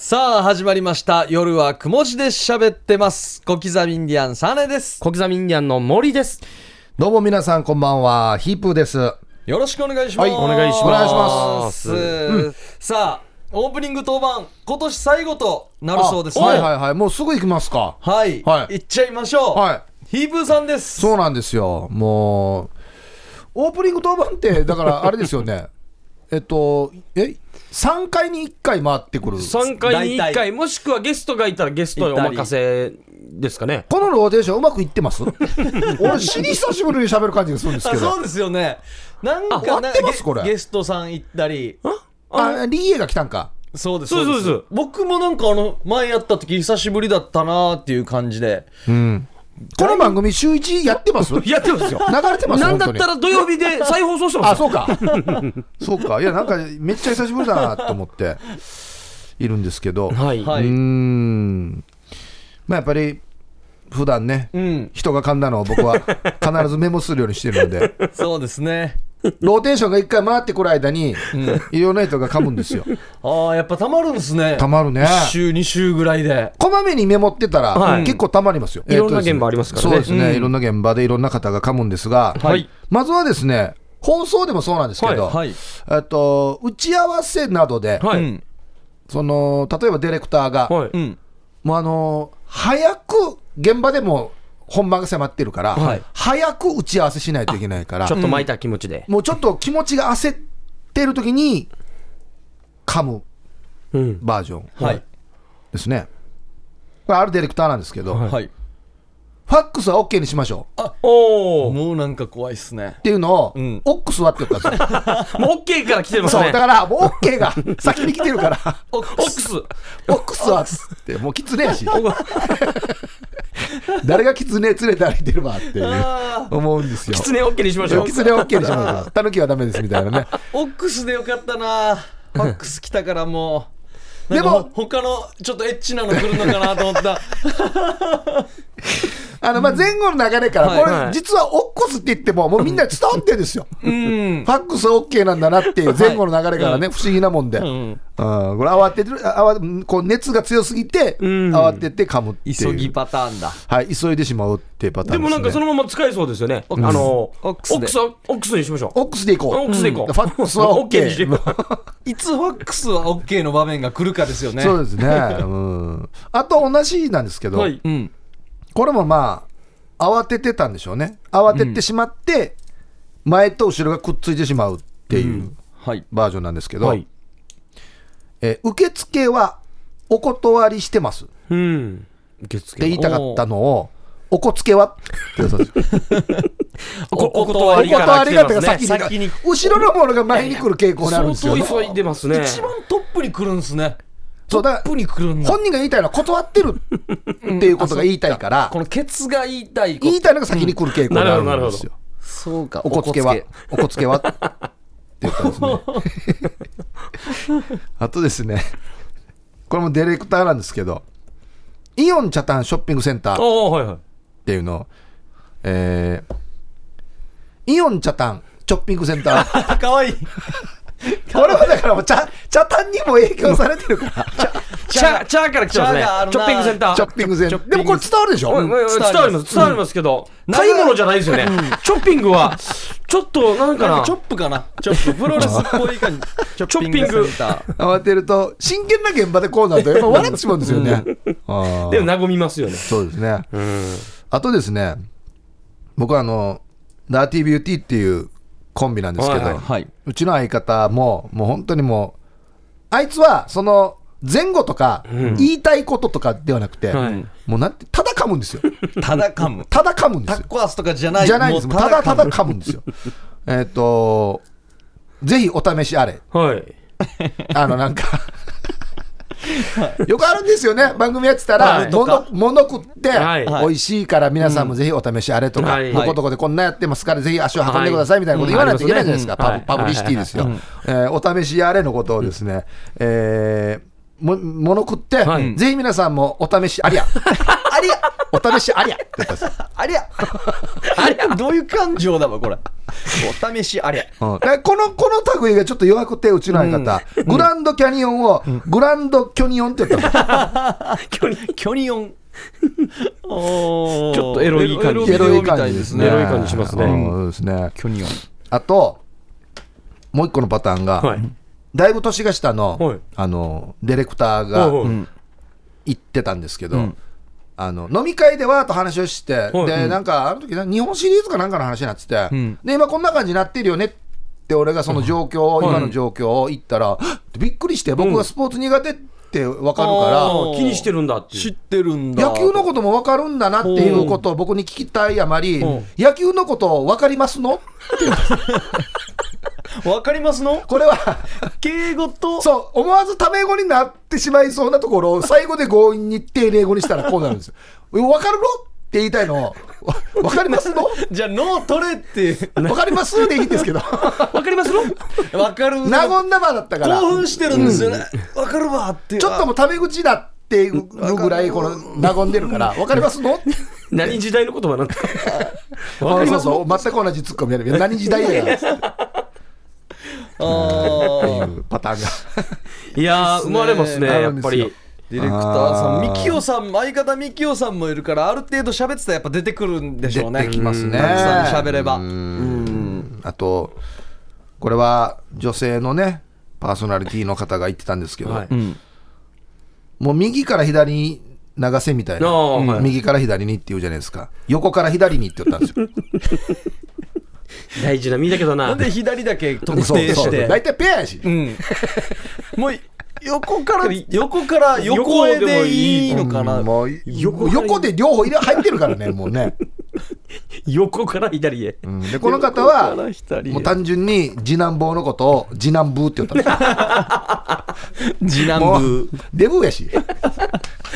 さあ始まりました。夜はくも字で喋ってます。小刻みインディアンサネです。小刻みインディアンの森です。どうも皆さんこんばんは、ヒープーです。よろしくお願いします、はいお願いします。お願いします。さあオープニング当番今年最後となるそうですね。はいはいはい、もうすぐ行きますか。はい、はい。行っちゃいましょう、はい。ヒープーさんです。そうなんですよ。もう、オープニング当番って、だからあれですよね。えっと、え、3回に1回回ってくる。3回に1大体回、もしくはゲストがいたらゲストにお任せですかね。このローテーションうまくいってます？俺、死に久しぶりに喋る感じがするんですけどあそう。ですよねなんかあ合ってますこれゲゲストさん行ったりあ、リーエが来たんか。そうですそうですそうです僕もなんかあの前やった時久しぶりだったなーっていう感じでうん。この番組週1やってます？流 やってますよ。れてます？なんだったら土曜日で再放送してまあ、すよ。そうか。そうか。いや、なんか、めっちゃ久しぶりだなと思って、いるんですけど。はい。はいうーん。まあ、やっぱり、普段ね、うん人が噛んだのを僕は必ずメモするようにしてるので、そうですねローテーションが一回回ってくる間に、いろんな人が噛むんですよ。ああやっぱたまるんですね。たまるね。1週2週ぐらいで。こまめにメモってたら、はい。結構たまりますよ。いろんな現場ありますからね。そうですね、うん。いろんな現場でいろんな方が噛むんですが、はい。まずはですね、放送でもそうなんですけど、はい。はい。えっと打ち合わせなどで、その例えばディレクターが、もうあの早く現場でも本番が迫ってるから、はい早く打ち合わせしないといけないからちょ、っと巻いた気持ちで。もうちょっと気持ちが焦ってる時に噛むうん。バージョンはいですね。これあるディレクターなんですけど、はいはいファックスは OK にしましょうおー。もうなんか怖いっすねっていうのを、うんオックスはって言ったんですよ。もう OK から来てますそう、ねだ。からもう OK が 先に来てるから、オオックス。オックスはっつって、もうキツネやし、誰がキツネ連れて歩いてるわっていうあ思うんですよ。キツネ OK にしましょうキ。ツネ OK にしましょう。タヌキはダメですみたいなね。オックスでよかったなファックス来たからもうでも他のちょっとエッチなの来るのかなと思ったあの、まあ、前後の流れから、はいこれ、はい実はオックスって言っても、もうみんな伝わってるんですよ。うんファックス OK なんだなっていう前後の流れからね、不思議なもんで。うん、うんこれ慌ててる、あわこう熱が強すぎて、ん慌てて噛むっていう。急ぎパターンだはい、急いでしまうっていうパターンです、ね。でもなんかそのまま使えそうですよね。あの、オオックスでックスは、オックスにしましょう。オックスでいこう。オックスでいこう。ファックスは OK にして OK。いつファックスは OK の場面が来るかですよねそうですね。うん。あと同じなんですけど、はい。うんこれもまあ、慌ててたんでしょうね。慌ててしまって、前と後ろがくっついてしまうっていうはいバージョンなんですけど、はい。えー受付はお断りしてますっうん。受付て言いたかったのを、おこつけは おお断おりがってますね。か先に先に後ろのものが前に来る傾向にあるんですよ。相当急いでますね。一番トップに来るんすねトップに来るんだ。本人が言いたいのは断ってるっていうことが言いたいから。こ、のケツが言いたい言いたいのが先に来る傾向にあるんですよ。そうか。おこつけは、おこつけ。はって言ったんですね。あとですね、これもディレクターなんですけど、イオンチャタンショッピングセンターっおおはいはい。ていうの。を、えーイオンチャタンショッピングセンター。かわいいこれはだからもうチャ、チャタンにも影響されてるから、チャー、チャーから来てますね。チョッピングセンター。ショッピングセンター。でもこれ伝わるでしょ？おいおいおい伝わります、伝わります。けど、買い物じゃないですよね。ショッピングは、ちょっと、なんかな。チョッ、プかな？チョップ。プロレスっぽい感じ。チョッピングセンター。慌てると、真剣な現場でこうなると、やっぱ笑ってしまうんですよね。でも和みますよね。そうですね。うん。あとですね、僕はあの、ダーティービューティーっていうコンビなんですけど、はいうちの相方も、もう本当にもう、あいつは、その、前後とか、言いたいこととかではなくて、はいもうなんて、ただ噛むんですよ。ただ噛むただ噛むんですよ。タッコアスとかじゃないじゃないんです。ただただ噛噛むんですよ。えっと、ぜひお試しあれ。はい。あの、なんか、よくあるんですよね、番組やってたら、はい。物物食って、はい。美味しいから皆さんもぜひお試しあれとか、はい。どこどこでこんなやってますから、ぜひ足を運んでくださいみたいなこと言わないといけないじゃないですか、パブリシティですよ、えーお試しあれのことをですね、えーも物食って、はい。ぜひ皆さんもお試しありや。ありゃ。お試しありゃ。って言ったんですよありゃ。ありゃ。どういう感情だわこれ。お試しありゃ。うんでこのこの類がちょっと弱くてうちの相方、グランドキャニオンをグランドキョニオンって言ったキョニオン。ちょっとエロい感じ。エロビデオみたいですね。エロい感じしますね。うん。そうですね。キョニオン。あともう一個のパターンが、はいだいぶ年が下の,、はい。あのディレクターがはいはい。言ってたんですけど、うん。あの飲み会でわーっと話をして、はい。でなんかあの時な日本シリーズかなんかの話になってて、ん。で今こんな感じになってるよねって俺がその状況を、今の状況を言ったら、びっくりして僕がスポーツ苦手って分かるから、気にしてるんだって知ってるんだ。野球のことも分かるんだなっていうことを僕に聞きたいあまり、うん。野球のこと分かりますの？わかりますの？これは敬語と？そう思わずタメ語になってしまいそうなところを最後で強引に丁寧語にしたらこうなるんですよ。分かるの？って言いたいの。をわ分かりますの？じゃあ脳取れって分かりますでいいんですけど。わかりますの？わかる。和んだ場だったから。興奮してるんですよね。わかるわってちょっともうタメ口だっていうぐらいこの和んでるから分かりますの？何時代の言葉なんです かります全く同じツッコミやる何時代やあいー。うパターンが。いやー生まれますねあやっぱり。ディレクターさんあー。ミキオさん相方ミキオさんもいるからある程度喋ってたらやっぱ出てくるんでしょうね。出てきますね。たくさん喋れば。うん。あとこれは女性のねパーソナリティの方が言ってたんですけど、はい。うん。もう右から左に流せみたいあな、ーはい。右から左にって言うじゃないですか。横から左にって言ったんですよ 大事な身だけどな。なんで左だけ特そう定して。そう大体ペアやし、うん。もう横から横から横絵でいいのかな、うんもう横で両方入れ入ってるからねもうね、横から左へ。うん。でこの方は横から左へ。もう単純に次男坊のことを次男ブーって言った。次男も部うデブやし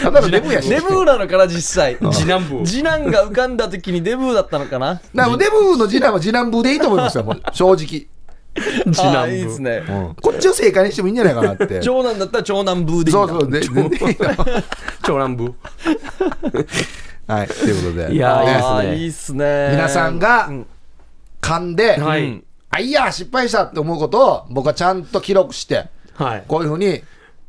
ただのデブやし。デブーなのかな実際。次男部次男が浮かんだ時にデブーだったのかな。だからもうデブの次男は次男ブーでいいと思いますよもう。正直、次あ男ーいいです部ね。うん。こっちを正解にしてもいいんじゃないかなって。長男だったら長男ブーでいいんだ。そうそう 長男部 はいということで。いやーいいですね。あーいいっすね。皆さんがうん。噛んで、はい。うんあいや失敗したって思うことを僕はちゃんと記録してはい。こういうふうに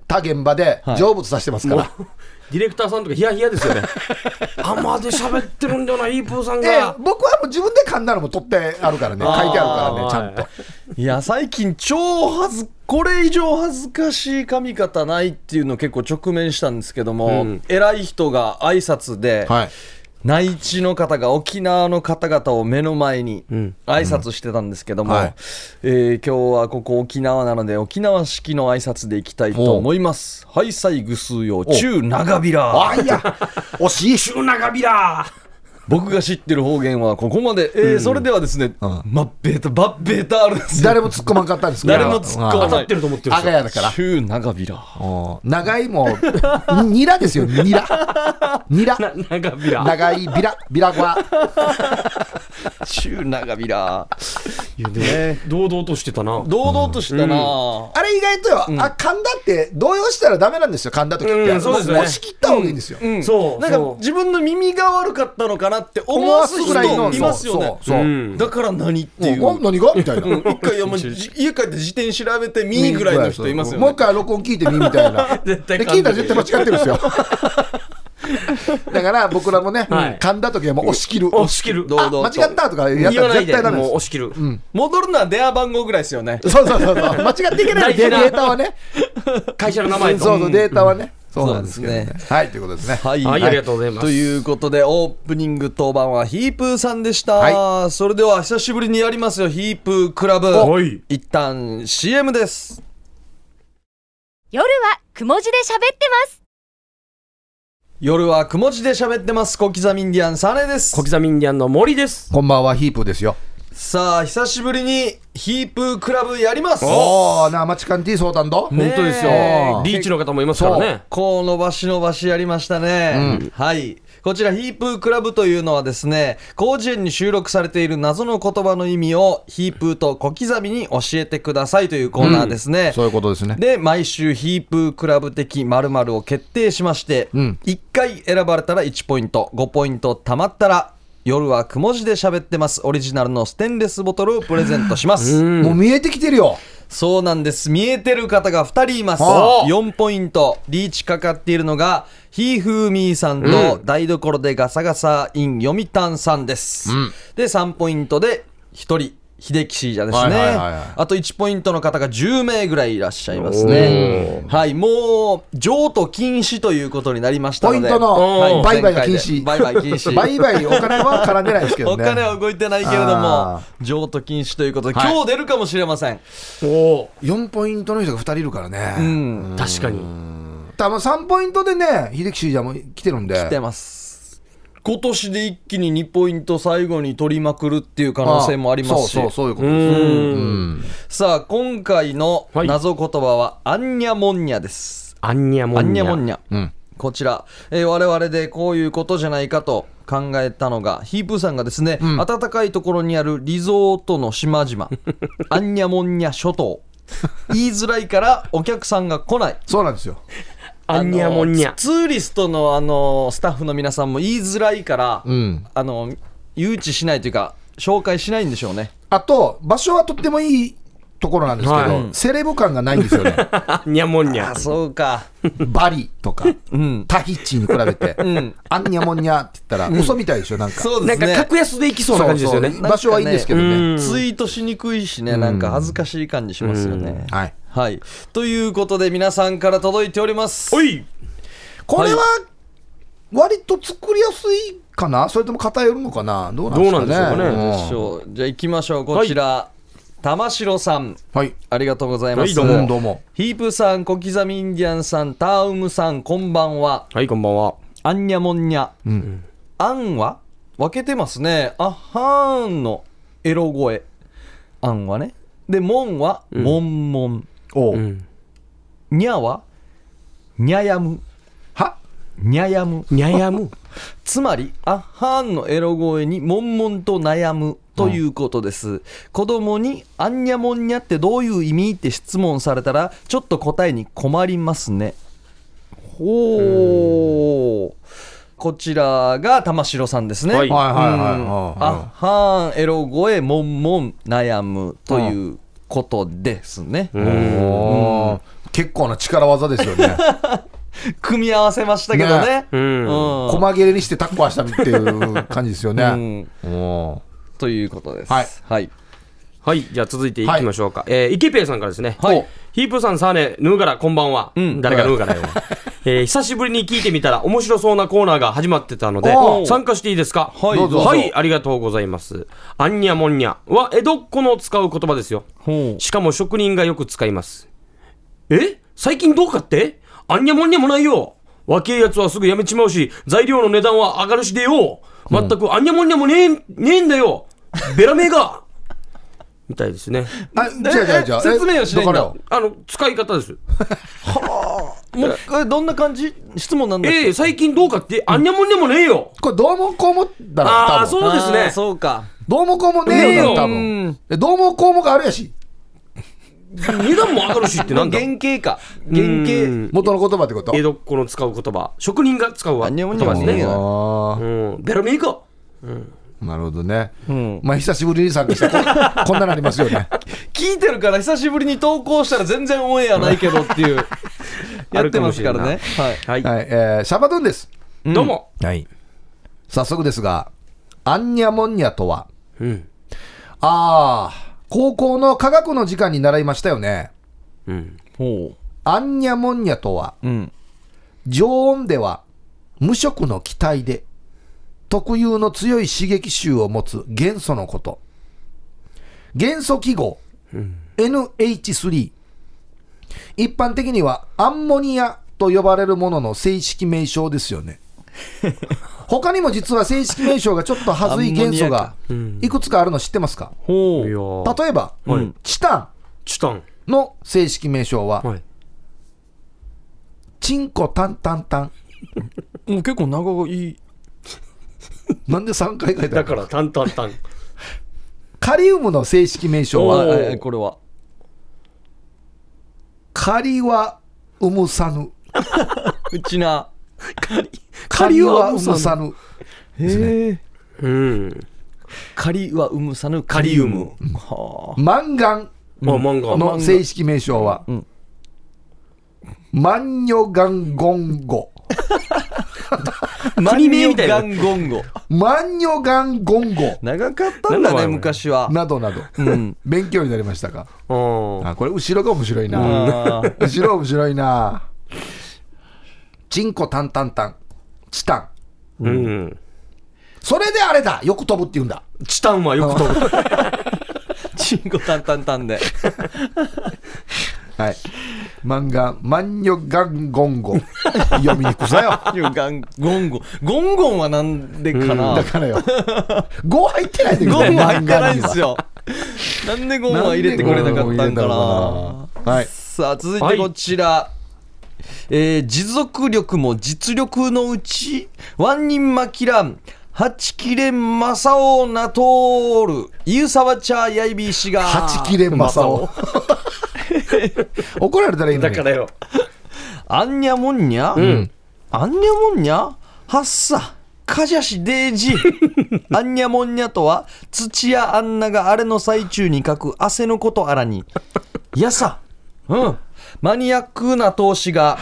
他現場ではい。成仏させてますから、もうディレクターさんとかヒヤヒヤですよね。あまで喋ってるんだよなイープーさんでが僕はもう自分で噛んだのも取ってあるからね。書いてあるからねちゃんと、はいいや最近超恥ずこれ以上恥ずかしい髪型ないっていうのを結構直面したんですけども、うん。偉い人が挨拶で、はい内地の方が沖縄の方々を目の前にうん。挨拶してたんですけども、うん。はい。えー今日はここ沖縄なので沖縄式の挨拶でいきたいと思います。ハイサイグスーヨ中長ビラあいや惜しい中長ビラ僕が知ってる方言はここまで、えーそれではですね、うん。マッベータバッベータあるんですよ。誰も突っ込まんかったんです誰も突っ込まない当たってると思ってるんあですよ。だから。中長ビラうん。長いもう ニラですよニラ。ニラ。な長ビラ長いビラビラゴア中長ビラいやでも堂々としてたな。堂々としたな、あれ意外とよ、あ噛んだって動揺したらダメなんですよ噛んだ時って、うんそうですね。も押し切った方がいいんですよ、うんなん。そうそう。か自分の耳が悪かったのかなって思思わわす人すぐらいますよね。そうだから何っていう、うん。あ何が？みたいな、うん。一回いやもうじ家帰って辞典調べてミーぐらいの人いますよね。もう一回録音聞いてみみたいな。絶対で聞いたら絶対間違ってるんですよ。だから僕らもね、はい。噛んだ時はもう押し切る。押し切る。間違ったとかやったら言わないで。絶対ダメです。もう押し切る。戻るのは電話番号ぐらいですよね。そうそうそうそう。間違っていけない。データはね。会社の名前と。そうそうデータはね、そうなんですけどね。そうですはいということですね。はい、はいありがとうございます。ということでオープニング当番はヒープーさんでした、はそれでは久しぶりにやりますよヒープークラブ。はい。一旦 CM です。夜はくも字で喋ってます。夜はくも字で喋ってます。小刻みインディアンサネです。小刻みインディアンの森です。こんばんはヒープーですよさあ久しぶりにヒープークラブやります。おー、な、マチカンティー相談だ。ね本当ですよ。えリーチの方もいますからね。こう伸ばし伸ばしやりましたね、はい。こちらヒープークラブというのはですね広辞苑に収録されている謎の言葉の意味をヒープーと小刻みに教えてくださいというコーナーですね、そういうことですね。で毎週ヒープークラブ的〇〇を決定しまして、ん。1回選ばれたら1ポイント5ポイント貯まったら夜はくも字で喋ってます。オリジナルのステンレスボトルをプレゼントします。もう見えてきてるよ。そうなんです。見えてる方が2人います。はあ4ポイント。リーチかかっているのがひーふーみーさんと台所でガサガサイン読谷さんです、で3ポイントで1人秀樹シージャですね、はいはいはいはい。あと1ポイントの方が10名ぐらいいらっしゃいますね。はい。もう譲渡禁止ということになりましたので。ポイントのはい。売買が禁止。売買禁止。売買、お金は絡んでないですけどおね。金は動いてないけれどもあ譲渡禁止ということで、はい。今日出るかもしれません。おお4ポイントの人が2人いるからね。うん。確かに。多分3ポイントでね、秀樹シージャーも来てるんで。来てます今年で一気に2ポイント最後に取りまくるっていう可能性もありますし。そうそう、そういうことうです。ん。さあ今回のはい。謎言葉はアンニャモンニャです、アンニャモアンニャ。ンニャモンニャ、うん。こちら、えー我々でこういうことじゃないかと考えたのがヒープーさんがですね、暖かいところにあるリゾートの島々。アンニャモンニャ諸島。言いづらいからお客さんが来ない。そうなんですよ。アンニャモンニャあのツーリストのあのスタッフの皆さんも言いづらいから、うん。あの誘致しないというか紹介しないんでしょうね。あと、場所はとってもいいところなんですけど、はい。セレブ感がないんですよね。アンニャモンニャあそうか。バリとか、うん。タヒチに比べて、ん。アンニャモンニャって言ったら、嘘みたいでしょ、なんか。なんかそうですね。格安で行きそうな感じですよね。そうそう。場所はいいんですけどね。うん。ツイートしにくいしねなんか恥ずかしい感じしますよね、はい。はい。ということで皆さんから届いております。おい！これは、割と作りやすいかな？それとも偏るのかな？どうなんですかね？どうなんでしょうかね？うん。じゃあ行きましょう。こちら、玉城さん。はい。ありがとうございます、はいどうも。どうも。ヒープさん小刻みインディアンさんタウムさんこんばんは。はいこんばんは。アンニャモンニャ。うん。アンは？分けてますね。あはーんのエロ声。アンはね。で、モンはモンモン。おううんニャはニャヤム。は？ニャヤム。ニャヤムつまり、あはーんのエロ声にモンモンと悩むということです。子供にアンニャモンニャってどういう意味って質問されたら、ちょっと答えに困りますね。ほう。こちらが玉城さんですね。はいはいはいはいうんはいあはーんエロ声もんもん悩むということですね、結構な力技ですよね。組み合わせましたけどね。細切れにしてタッコはしたっていう感じですようね。ということです。はい。はい、はい、じゃあ続いていきましょうか。えー、イケペイさんからですね。はい。ヒープーさん、サーネ、ヌーガラ、こんばんは。ん。誰がヌーガラよ。えー、久しぶりに聞いてみたら面白そうなコーナーが始まってたので参加していいですか？はいどうぞはい、ありがとうございます。アンニャモンニャは江戸っ子の使う言葉ですよ。ほしかも職人がよく使います。え？最近どうかって？アンニャモンニャもないよ。若えやつはすぐやめちまうし、材料の値段は上がるしでよ。まったくアンニャモンニャもねえ、ねえんだよ。ベラメが。みたいですね。あ、違う違う違う。説明をしないんだだからあの、使い方です。う もうえどんな感じ？質問なんだっけ？ええ最近どうかって、あんにゃもんにゃもねえよ。これどうもこうもだあーら、多分そうですねあーそうかどうもこうもねえよねえ分よ。でどうもこうもがあるやし。値段も上がるしってなんだ？原型か原う型ん元の言葉ってこと？江戸っ子の使う言葉。職人が使うあんにゃもん葉ですね。えよあうん。ベラメーか。ーなるほどね。うんまあ、久しぶりに参加して、こん こんななりますよね。聞いてるから久しぶりに投稿したら全然オンエアないけどっていうやってますからねはいはい。はい、えーシャバドゥンです。どうも。はい。早速ですが、アンニャモンニャとは、うん。ああ、高校の科学の時間に習いましたよね。うん。ほアンニャモンニャとは、ううん常温では無色の気体で特有の強い刺激臭を持つ元素のこと。元素記号、NH3。一般的にはアンモニアと呼ばれるものの正式名称ですよね。他にも実は正式名称がちょっとはずい元素がいくつかあるの知ってますか？ほいやー。例えば、はい。チタン。チタン。の正式名称は、はい。チンコタンタンタン。うもう結構長い。いなんで3回書いてあるだからタンタンタン。カリウムの正式名称あは、えこれはカリワウムサヌ。うちな。カリワウムサヌ。へえうん。カリはウムサヌカリウムはマンガンの正式名称は、ん。マンニョガンゴンゴ。あ国名みたいなマンニョガンゴンゴマンニョガンゴンゴ。長かったんだね昔はなどなど。うん勉強になりましたか？うんあこれ後ろが面白いな。後ろ面白いな。チンコタンタンタン。チタン。うんそれであれだよく飛ぶって言うんだ。チタンはよく飛ぶ チンコタンタンタンではい。漫画、マンニョガンゴンゴ。読みにくさよ。ガンゴンゴンゴンゴンはなんでかな？だからよ。5入ってないでゴンゴン入ってないんですよなんでゴンは入れてくれなかったんかな？はい。さあ続いてこちら、えー持続力も実力のうちワンニンマキラン八切れマサオナトールユーサワチャーヤイビー氏が八切れマサオ。怒られたらいいのに。だからよ。アンニャモンニャ、ん。アンニャモンニャ？ハッサカジャシデージ。アンニャモンニャとは土やアンナがあれの最中に書く汗のことあらに。やさ。うん。マニアックな投資が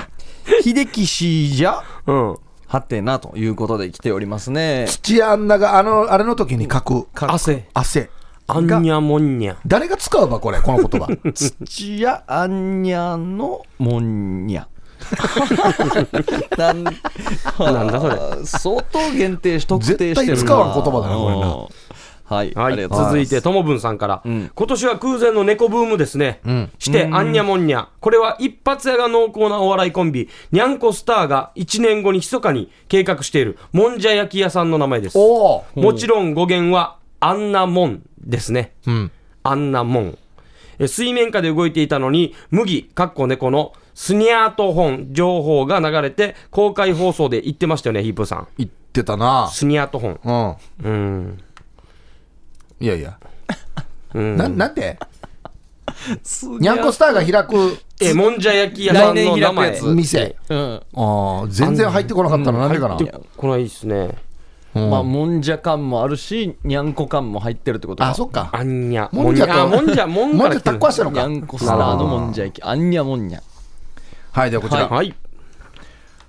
秀樹氏じゃ？うん。はてなということで来ておりますね。土屋アンナがあの、あれの時に書く。汗。汗。アンニャモンニャ。誰が使うばこれ、この言葉？土やアンニャのモンニャ。なんなんだそれ。相当限定し特定してるな。絶対使わん言葉だなこれな。うん。はい、はい。い続いてともぶんさんから、ん。今年は空前の猫ブームですね、してアンニャモンニャ。これは一発屋が濃厚なお笑いコンビ。にゃんこスターが1年後に密かに計画しているもんじゃ焼き屋さんの名前です。おお。もちろん語源はアンナモンですね。うん。アンナモン。え水面下で動いていたのに、麦、かっこ猫のスニャート本情報が流れて、公開放送で言ってましたよね、ヒープーさん。言ってたな。スニャート本。うん。うん。いやいや。うんな、なんで？にゃんこスターが開くえ、もんじゃ焼き屋さんの名前。店。うんああ、全然入ってこなかったのなんでかな。入ってこないっすね。うんまあもんじゃ感もあるしにゃんこ感も入ってるってことかあ、そっか。アンニャ。もんじゃとあもんじゃ、もんもんじゃタから来てるッコはしたのか。にゃんこスターのもんじゃ焼きあんにゃもんにゃはい、ではこちら。はい。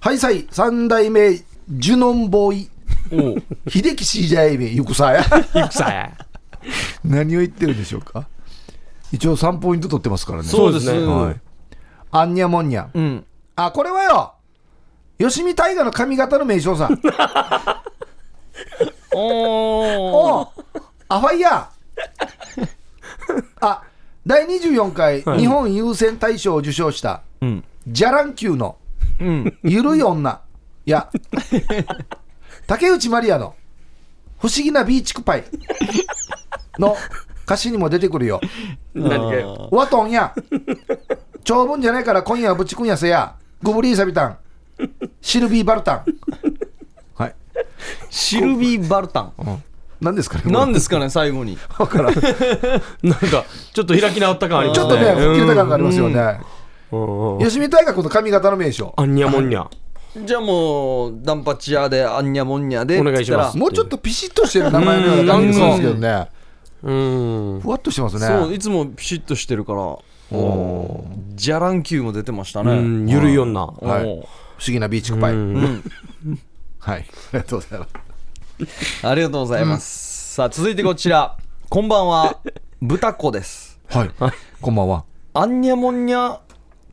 はい、さい、三代目、ジュノンボーイ。おう秀樹シージャイビゆくさや。いくさや。何を言ってるんでしょうか。一応3ポイント取ってますからね。そうですねはい。アンニャモンニャ。うんあ、これはよ。吉見大河の髪型の名称さ。おおうアファイヤー。あ、第24回日本優先大賞を受賞した、うん。ジャラン級のうん。ゆるい女。や、竹内まりやの不思議なビーチクパイ。の歌詞にも出てくるよ。何か。よ。ワトンや、長文じゃないから今夜はぶちくんやせや、グブリーサビタン、シルビーバルタン。はい。シルビー・バルタン何ですかね何ですかね最後にわからんち なんか、ちょっと開き直った感ありますね。ょっとね、吹っ切れた感がありますよね。うんうん吉見大学の髪型の名称。アンニャモンニャ。じゃあもうダンパチ屋であんにゃもんにゃでお願いしますもうちょっとピシッとしてる名前のような感じですけどね。うん。ふわっとしてます言ったらそうね。いつもピシッとしてるからジャラン級も出てましたねうん、ゆるい女。不思議なビーチクパイ。うんはい。ありがとうございます。ありがとうございます、さあ続いてこちらこんばんは豚子ですはい。こんばんは。あんにゃもんにゃっ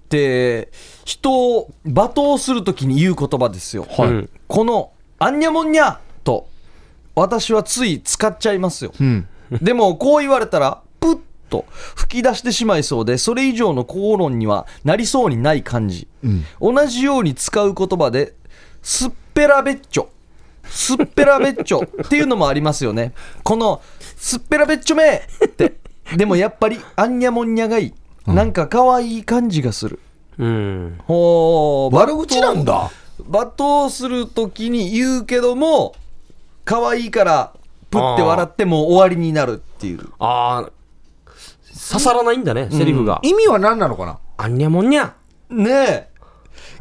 て人を罵倒するときに言う言葉ですよ、はいうんこのあんにゃもんにゃと私はつい使っちゃいますよ、うん。でもこう言われたらプッと吹き出してしまいそうでそれ以上の口論にはなりそうにない感じ、同じように使う言葉でスッペラベッチョ。すっぺらべっちょっていうのもありますよね。このすっぺらべっちょめ。って。でもやっぱりあんにゃもんにゃがいい。なんか可愛い感じがする。うん。ほう。悪口なんだ。罵倒するときに言うけども可愛いからプッて笑ってもう終わりになるっていう。ああ刺さらないんだねセリフが、意味は何なのかな？あんにゃもんにゃねえ。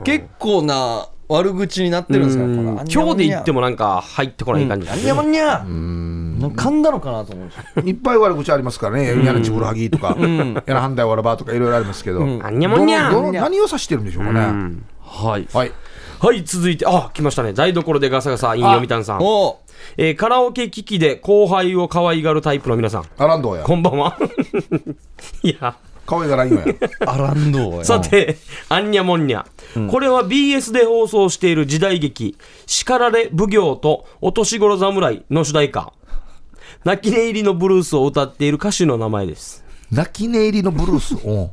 結構な悪口になってるんですか？今日で言ってもなんか入ってこない感じ、あんにゃもん。にゃなんか噛んだのかなと思うんですよ。いっぱい悪口ありますからね、やなちぶるはぎとか、やなはんだいわらばとかいろいろありますけど、何を指してるんでしょうかね。はい。はい、はい続いてあ来ましたね。台所でガサガサイン読みたんさん、おえーカラオケ機器で後輩を可愛がるタイプの皆さん。アランドや、こんばんは。いや可愛がらんよや。アランドやさて、あんにゃもんにゃ。これは BS で放送している時代劇、叱られ奉行とお年頃侍の主題歌。泣き寝入りのブルースを歌っている歌手の名前です。泣き寝入りのブルース？お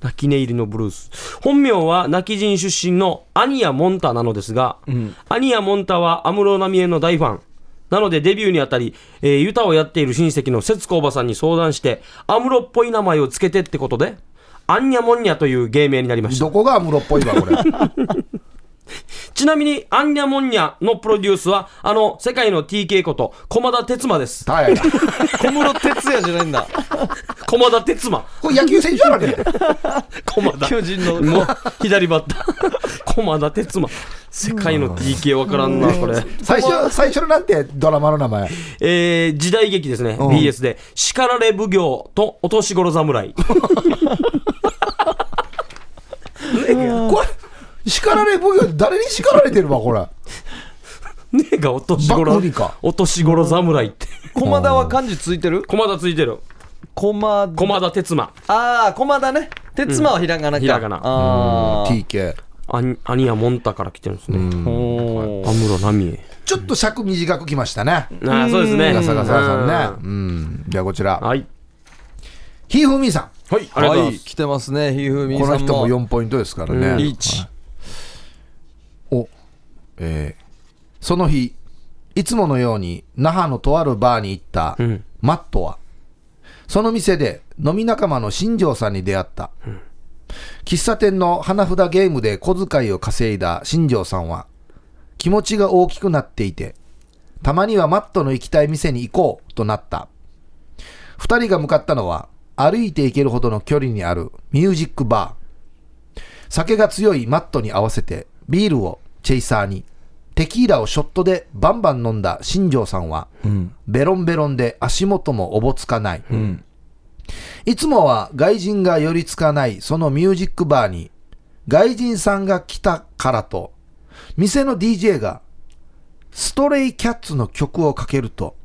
泣き寝入りのブルース。本名は泣き人出身のアニヤ・モンタなのですが、アニヤ・モンタは安室奈美恵の大ファン。なのでデビューにあたり、えー、ユタをやっている親戚の節子おばさんに相談して、安室っぽい名前をつけてってことで、アンニャモンニャという芸名になりましたど。こがアムロっぽいわ、これ。ちなみに、アンニャモンニャのプロデュースは、あの、世界の TK こと、駒田哲馬です。タイヤだ。小室哲也じゃないんだ 駒田哲馬。これ野球選手やろね。駒田。巨人のもう、左バッター。駒田哲馬。世界の TK わからんな、これ。最初、最初のなんてドラマの名前？えー、時代劇ですね、うん BS で。叱られ奉行とお年頃侍。これ、叱られ奉行、誰に叱られてるわ、これ。ねえがお年頃バックリか、お年頃侍って。駒田は漢字ついてる？駒田ついてる。駒田駒田哲馬。ああ駒田ね哲馬はひらがなか、ひらがなあー TK。アニアニヤモンタから来てるんですね。安室奈美恵。ちょっと尺短くきましたね。ああ、そうですね。ガサガサさんね。うん。じゃあこちら。はい。ひふみさはい、ありがとうございます。はい来てますねひふん。みさんもこの人も4ポイントですからね。リーチお、えーその日、いつものように那覇のとあるバーに行ったんマットは、その店で飲み仲間の新庄さんに出会った。喫茶店の花札ゲームで小遣いを稼いだ新庄さんは、気持ちが大きくなっていて、たまにはマットの行きたい店に行こうとなった。二人が向かったのは、歩いて行けるほどの距離にあるミュージックバー。酒が強いマットに合わせてビールをチェイサーにテキーラをショットでバンバン飲んだ新庄さんは、ベロンベロンで足元もおぼつかない、いつもは外人が寄りつかないそのミュージックバーに外人さんが来たからと店の DJ がストレイキャッツの曲をかけると、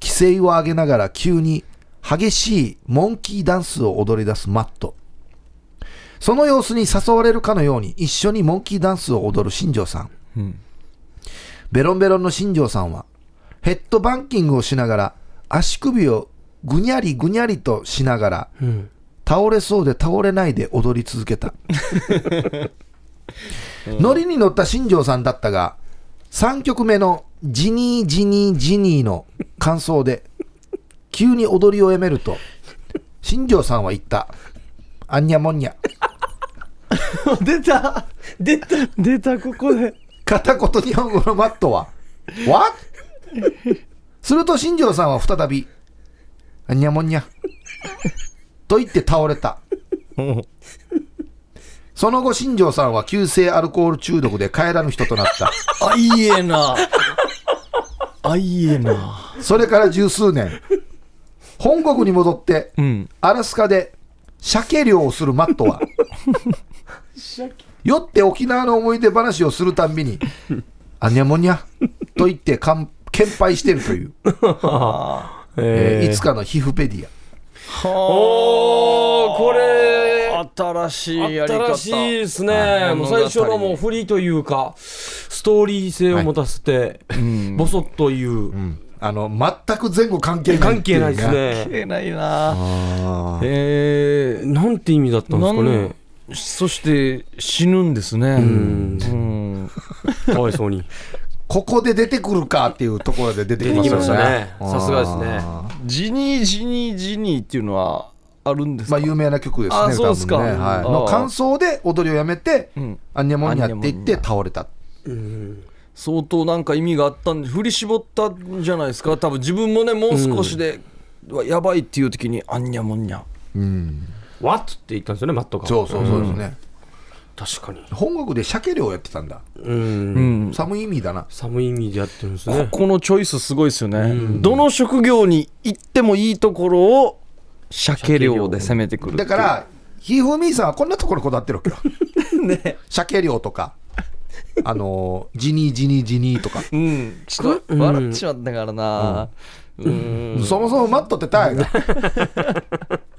規制を上げながら急に激しいモンキーダンスを踊り出すマット。その様子に誘われるかのように一緒にモンキーダンスを踊る新庄さん。ベロンベロンの新庄さんはヘッドバンキングをしながら足首をぐにゃりぐにゃりとしながら、倒れそうで倒れないで踊り続けた。ノリに乗った新庄さんだったが、3曲目のジニージニージニーの感想で、急に踊りをやめると、新庄さんは言った。あんにゃもんにゃ。出た出た出たここで片言日本語のマットは、What? すると新庄さんは再び、あにゃもんにゃ。と言って倒れた。その後、新庄さんは急性アルコール中毒で帰らぬ人となった。あいいえなあいいえなそれから十数年、本国に戻って、うんアラスカで鮭漁をするマットは、酔って沖縄の思い出話をするたんびに、あにゃもにゃと言ってかん献杯してるという、えーいつかのヒフペディア。おー、これ、新しいやり方。新しいですね。もう最初のもう振りというか、ストーリー性を持たせて、ボソッという、あの全く前後関係ない関係ないですね。えないな。あー。えなんて意味だったんですかね。そして死ぬんですね。うん。かわいそうに。ここで出てくるかっていうところで出てきましたますよね。ね。さすがですね。ジニージニージニーっていうのはあるんですか、まあ有名な曲ですね。あそうですか。ね。はい、の感想で踊りをやめて、ん。アンニャモンニャって言って倒れた。相当なんか意味があったんで振り絞ったんじゃないですか？多分自分もねもう少しで、うわやばいっていう時にあんにゃもんにゃわっって言ったんですよね、マットが。そうそうそうですね。確かに。本国で鮭漁やってたんだ。うん。うん寒い意味だな。寒い意味でやってるんですこね。このチョイスすごいですよね、どの職業に行ってもいいところを鮭漁で攻めてくるだから、ひふみさんはこんなところこだわってるわけよ。ね鮭漁とか、あのー、ジニージニージニーとか。うんちょっと笑っちまったからなうんそもそもマットって大変だ。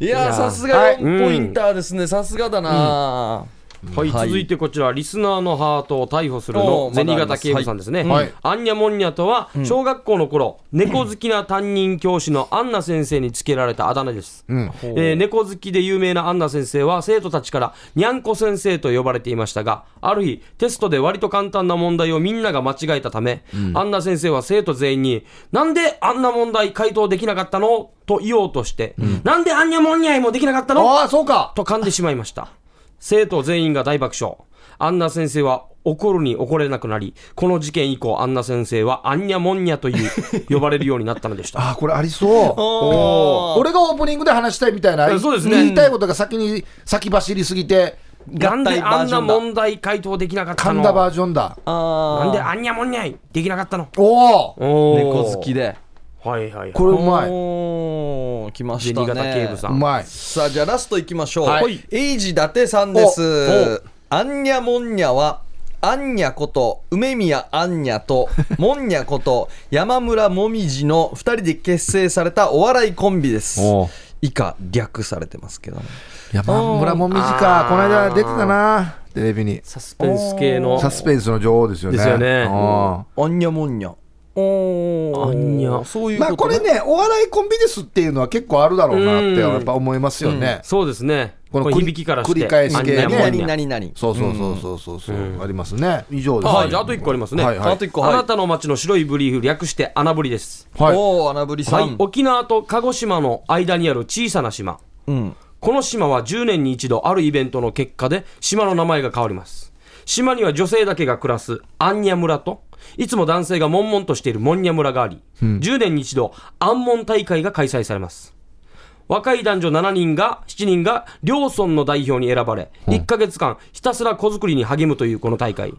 いやさすが4ポインターですね。さすがだなはい、はい続いてこちら、リスナーのハートを逮捕するおのー銭形警部さんですね。はい。はい。アンニャモンニャとは、小学校の頃、猫好きな担任教師のアンナ先生につけられたあだ名です。うん。えー猫好きで有名なアンナ先生は生徒たちからにゃんこ先生と呼ばれていましたがある日テストで割と簡単な問題をみんなが間違えたため、アンナ先生は生徒全員になんであんな問題回答できなかったの？と言おうとして、なんであんにゃもんにゃいもできなかったの？ああ、そうか。と噛んでしまいました生徒全員が大爆笑。アンナ先生は怒るに怒れなくなりこの事件以降アンナ先生はアンニャモンニャという 呼ばれるようになったのでした。ああ、これありそう。俺がオープニングで話したいみたいな、あそうですね。言いたいことが先に先走りすぎて、なんであんな問題回答できなかったの？噛んだバージョンだ。あなんであんにゃもんにゃいできなかったの？おお猫好きではいはいはい。これうまい。来ました銭形警部ねさうんまい。さあじゃあラストいきましょう、はい。エイジ伊達さんです。アンニャモンニャはアンニャこと梅宮アンニャと モンニャこと山村もみじの2人で結成されたお笑いコンビです。以下略されてますけども。山村もみじか。この間出てたな。テレビに。サスペンス系の。サスペンスの女王ですよね。ですよね。うんアンニャモンニャおー。アンニャそういうまあことね。これね、お笑いコンビですっていうのは結構あるだろうなってやっぱ思いますよね。そうですね。この響きからして。繰り返し系ね。何々々。そうそうそうそうそうそう、ありますね。以上です。はい。じゃああと1個ありますね、はいはい。あと一個はい。あなたの街の白いブリーフ略して穴ブリです。はい。おお穴ぶりさん、はい、沖縄と鹿児島の間にある小さな島。うん。この島は10年に一度あるイベントの結果で島の名前が変わります。島には女性だけが暮らすアンニャ村といつも男性が悶々としているモンニャ村があり、10年に一度アンモン大会が開催されます。若い男女7人が7人が両村の代表に選ばれ、1ヶ月間ひたすら子作りに励むというこの大会。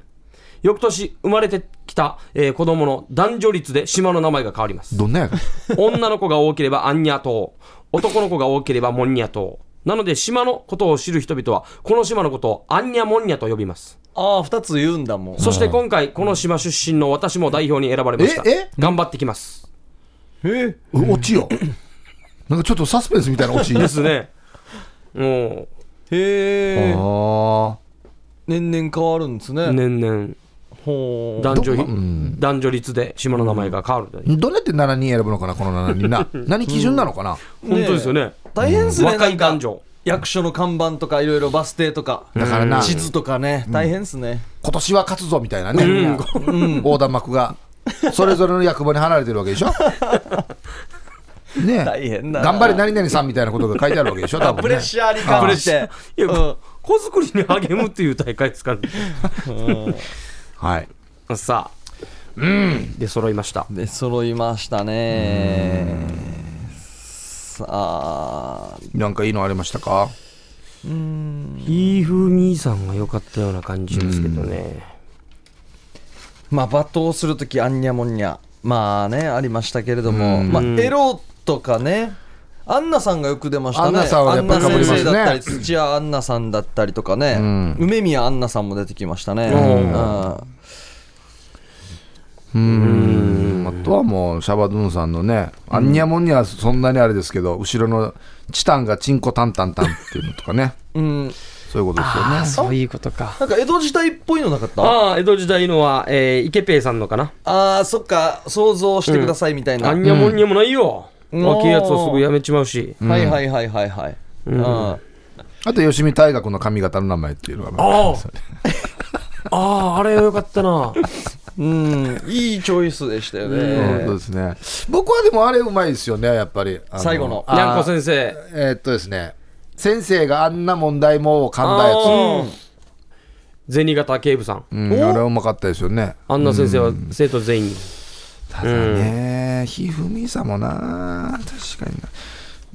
翌年生まれてきた、えー子供の男女率で島の名前が変わります。どんなやか。女の子が多ければアンニャ島男の子が多ければモンニャ島なので島のことを知る人々はこの島のことをアンニャモンニャと呼びます。ああ2つ言うんだもん。そして今回この島出身の私も代表に選ばれました。え？え頑張ってきます。え？う落ちよ。なんかちょっとサスペンスみたいな落ち。ですね。もへえあ年々変わるんですね。う年々男女どうん。男女率で島の名前が変わるという。あ。どうやって7人選ぶのかな、この7人な。何基準なのかな？本当ですよね。大変ですね若い男女。役所の看板とかいろいろバス停とかだからな、地図とかね大変ですね。今年は勝つぞみたいなね。横断幕が。それぞれの役場に離れてるわけでしょ？ね大変だな。頑張れ何々さんみたいなことが書いてあるわけでしょ、多分ね。プレッシャーに関していや、うん。子作りに励むっていう大会ですからね はい。さあ。うん。で揃いました。で揃いましたね。さあ。なんかいいのありましたか？ひーふみーさんが良かったような感じですけどね。まあ罵倒するときあんにゃもんにゃ。まあねありましたけれども。うん。まあエロとかねアンナさんがよく出ましたね。アンナさんはやっぱりアンナ被りますね。だったり土屋アンナさんだったりとかね、ん。梅宮アンナさんも出てきましたね、うん。うん。うん。あとはもうシャバドゥンさんのね、アンニャモンニャはそんなにあれですけど後ろのチタンがチンコタンタンタンっていうのとかね。うん、そういうことですよね。そういうことか。なんか江戸時代っぽいのなかった？あああ、江戸時代のは、えー、イケペイさんのかな。あーそっか想像してくださいみたいな、あん。にゃもんにゃもないよ。うん若いやつをすぐやめちまうし。はいはいはいはいはい、うん。あと吉見大学の髪型の名前っていうのがああ。あああれよかったな。うん。いいチョイスでしたよね、そうですね。僕はでもあれうまいですよねやっぱり。最後の。あにゃんこ先生。えーっとですね。先生があんな問題もを噛んだやあ銭形警部さん。つ、うん、あれはうまかったですよね。あんな先生は生徒全員にただね、ひふみさんもな、確かにな。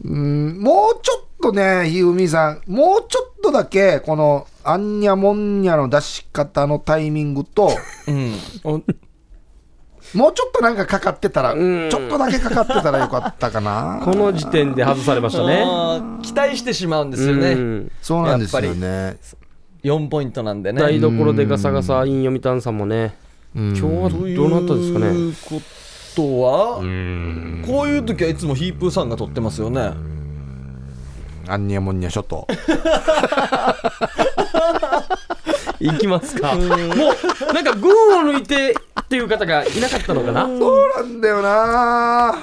うん、もうちょっとね、ひふみさん、もうちょっとだけ、この、あんにゃもんにゃの出し方のタイミングと、うん。もうちょっとなんかかかってたら、ん。ちょっとだけかかってたらよかったかな。この時点で外されましたね。期待してしまうんですよね、うん。そうなんですよね。4ポイントなんでね。台所でガサガサイン読みたんさんもね。うん今日はどうなったんですかとね？いうことはこういう時はいつもヒープーさんが取ってますよね。あんにゃもんにゃ諸島。いきますか。もうなんか群を抜いてっていう方がいなかったのかな？そうなんだよな。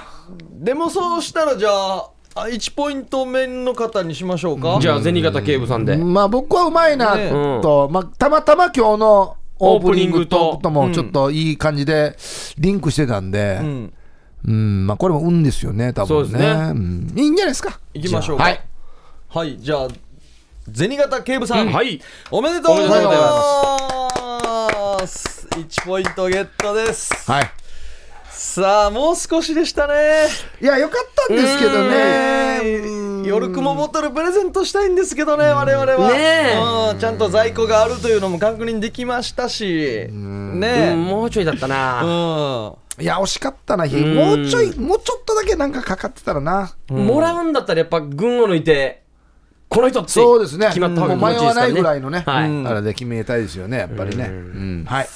でもそうしたらじゃああ1ポイント目の方にしましょうか。じゃあ銭形警部さんで。まあ僕はうまいなねと、まあ、たまたま今日のオープニングトークともちょっといい感じでリンクしてたんで、ううんんまあこれも運ですよね多分ね。そうですね。ん。いいんじゃないですか。行きましょうか。はい。はいじゃあ銭形警部さん、はい。おめでとうございおめでとうございます。1ポイントゲットです。はいさあもう少しでしたね。いやよかったんですけどね。夜雲ボトルプレゼントしたいんですけどね我々は。ねうん。ちゃんと在庫があるというのも確認できましたし。うん。ねもうちょいだったうなん。いや惜しかったなもうちょいもうちょっとだけなんかかかってたらな。もらうんだったらやっぱ群を抜いてこの人ってそうですね。決まった方がもう迷わないぐらいいのね、はい。うんあれで決めたいですよねやっぱりね、うん。はい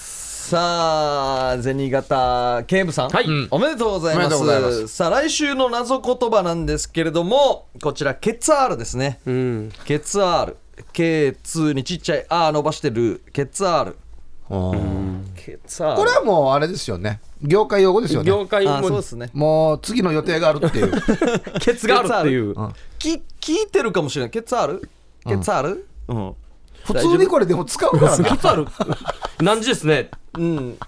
さあ銭形警部さん、はい。おめでとうございまおめですとうございます。さあ来週の謎言葉なんですけれどもこちらケツ R ですね。うん。ケツ R K2 にちっちゃい R 伸ばしてる。ケツ R ケツ R これはもうあれですよね。業界用語ですよね。業界あそうもですね。もう次の予定があるっていう。ケツがあるっていう。き聞いてるかもしれない。ケツ R ケツ R うん、普通にこれでも使うからな。ケツある。何時ですね。うん、こ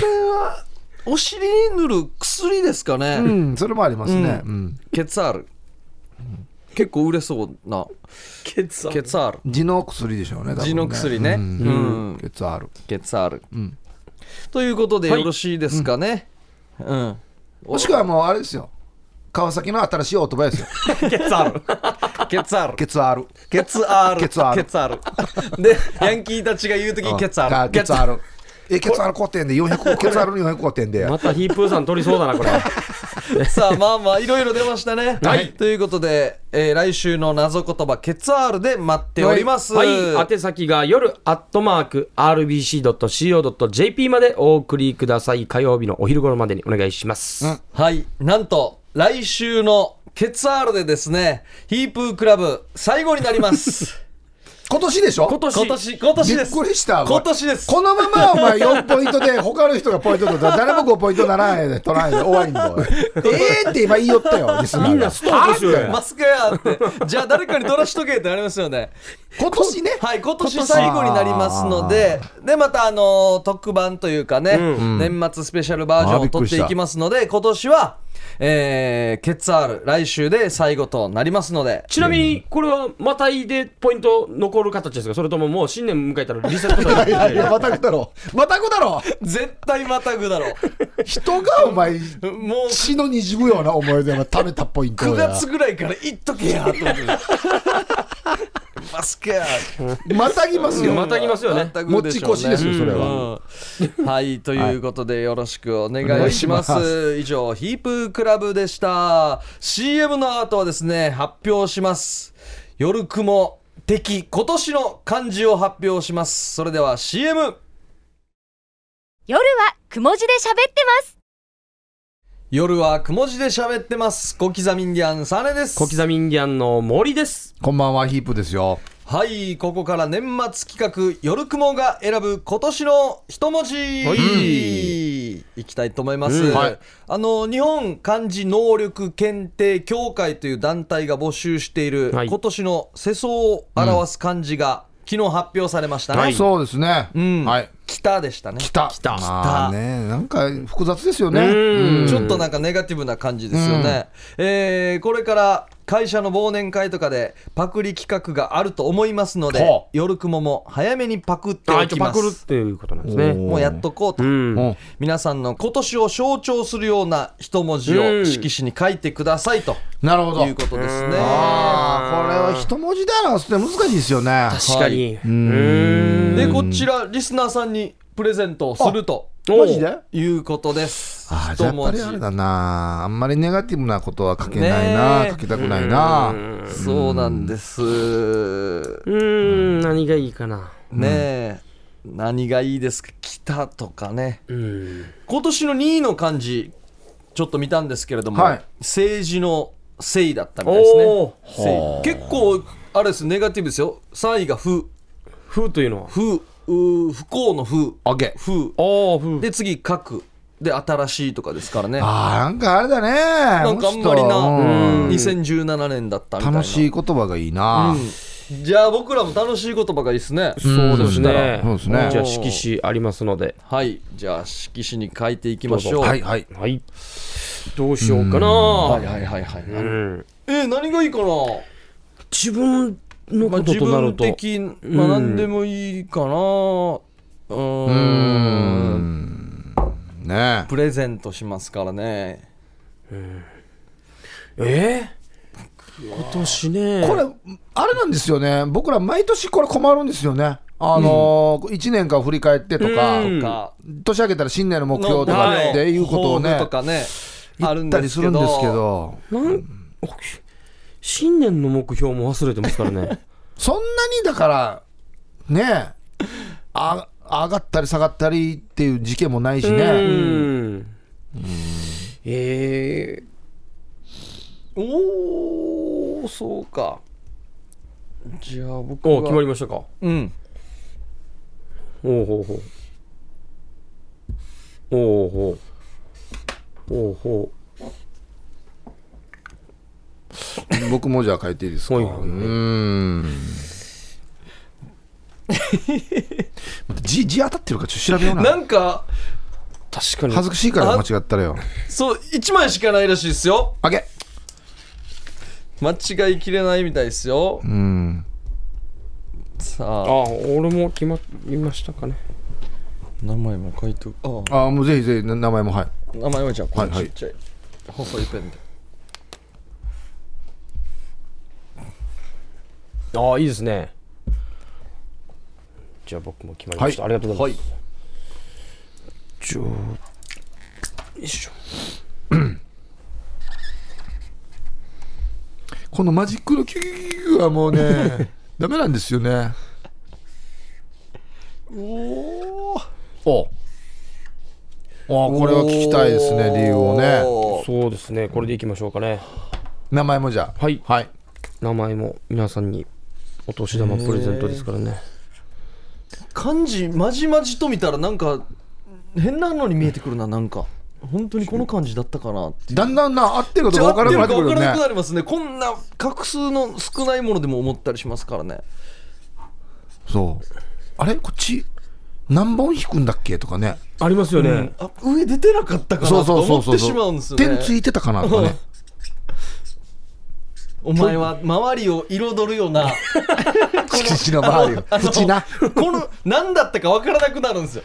れはお尻に塗る薬ですかね、うんそれもありますね、ううん。ケツ R 結構売れそうな。ケツある。ケツ R 痔の薬でしょうね多分ね。痔の薬ね。うん。うん。血ある。ケツ R ん。ということではい。よろしいですかね。うん。もしくはもうあれですよ川崎の新しいオートバイですよ。ケツある。ケツ R ケツある。ケツ R ケツ R ケツ R でヤンキーたちが言うときケツ R ケツ。ある。えケツある5点で400 ケツあるの405点で。またヒープーさん取りそうだなこれ。さあまあまあいろいろ出ましたね。はい。ということで、えー来週の謎言葉ケツ R で待っております。はい、宛先が夜アットマーク RBC.CO.JP までお送りください。火曜日のお昼頃までにお願いします。はい、なんと来週のケツ R でですね、ヒープークラブ最後になります。今年でしょ？今年。今年。今年びっです。くりした今年です。このままお前4ポイントで他の人がポイント取ったら誰も5ポイントならないで取らないで終わりんだよええって今言いよったよみんなストーブしよマスクやって、じゃあ誰かに取らしとけってなりますよね。今年ね。はい、今年最後になりますので、で、また、あのー特番というかね、うん。年末スペシャルバージョンを撮っていきますので、今年は、えー、ケツ R、来週で最後となりますので、ちなみに、これはまたいでポイント残る形ですか？それとももう新年迎えたらリセットされ いやいやるまたぐだろまたぐだろ絶対またぐだろ 人がお前う。もう、血のにじむような思いで貯めたポイント9や。月ぐらいから言っとけやと思って。マスクや。またぎますよ。またぎますよね。持ち越しですよそれは。うん。はいということでよろしくお願いします,、以上ヒープークラブでした。CM の後はですね発表します。夜雲敵今年の漢字を発表します。それでは CM 夜はくも字で喋ってます夜はくも字で喋ってます。小刻みインディアンサネです。小刻みインディアンの森です。こんばんはヒープですよ。はいここから年末企画夜雲が選ぶ今年の一文字。はい。いきたいと思います、うん。はい。あの日本漢字能力検定協会という団体が募集している、はい。今年の世相を表す漢字が昨日発表されましたね、はい。そうですね。うん。はい。北でしたね。来た。来たまあね、なんか複雑ですよね。うん。ちょっとなんかネガティブな感じですよね、えーこれから会社の忘年会とかでパクリ企画があると思いますのではあ夜雲も早めにパクってあおきま一応パクるっすていうことなんですね。もうやっとこうと、うん。うん皆さんの今年を象徴するような一文字をうん色紙に書いてくださいとなるほど。いうことですねこれは一文字で表すって難しいですよね。確かに。ううんん。でこちらリスナーさんにプレゼントをするとマジで？いうことです。ああ、じゃあやっぱりあれだな。あんまりネガティブなことは書けないねな。え。書きたくないな。そうなんです。うん、何がいいかな。ねえ、何がいいですか？北とかね。うん。今年の2位の漢字ちょっと見たんですけれども、はい。政治の「政」だったみたいですね。結構あれです。ネガティブですよ。3位が「不」風というのは「不」う不幸の「不」ああ、風。で次「核」で新しいとかですからねああ、なんかあれだね。なんかあんまりな、うん2017年だったみたいな楽しい言葉がいいな。うんじゃあ僕らも楽しい言葉がいいですねそうですね。そうですねじゃあ色紙ありますので。はいじゃあ色紙に書いていきましょうはいはい。はい。どうしようかな。はいはいはいはい、うん。えー何がいいかな？自分のまあ、こと自分となると。的、まあ、うん何でもいいかなうんん。ねプレゼントしますからねえー今年ね。これ、あれなんですよね。僕ら毎年これ困るんですよね。あのー、1年間振り返ってとか、うんか年明けたら新年の目標とかはいっていうことをねと、かねある言ったりんですけどするんですけど、なん新年の目標も忘れてますからね。そんなにだから、ねあ、上がったり下がったりっていう事件もないしうね。ん。えおおそうかじゃあ僕ー、お決まはりましたか。うんおうほうほう。おうほう。おうほ僕もじゃあ書いていいですか？はいはいうーん。待って字、字当たってるかちょっと調べような。なんかう。確かに。恥ずかしいから間違ったらよ。そう1枚しかないらしいですよあげ間違いきれないみたいですようん。さああ、俺も決まりましたかね。名前も書いておあああ、もうぜひぜひ名前もはい。名前はじゃあこはいはいのちっちゃい、細いペンでああ、いいですね。じゃあ僕も決まりました。はありがとうございます。はいじゃあ、よいしょ。このマジックのキュキュキュはもうね、ダメなんですよね。おーおおこれは聞きたいですね、理由をね。そうですね。これでいきましょうかね。名前もじゃあ。はい。はい。名前も皆さんにお年玉プレゼントですからね。漢字まじまじと見たらなんか変なのに見えてくるななんか本当にこの漢字だったかなってだんだんな、合ってるかじどうかゃあ合分からなくなってくるよってるか分からなくね。なりますねこんな画数の少ないものでも思ったりしますからねそう。あれこっち、何本引くんだっけとかね。ありますよね。あ上出てなかったかなそうとそうそうそう。思ってしまうんですよね点ついてたかなとかね。お前は周りを彩るような 敷地の周りを。縁な。この何だったか分からなくなるんですよ。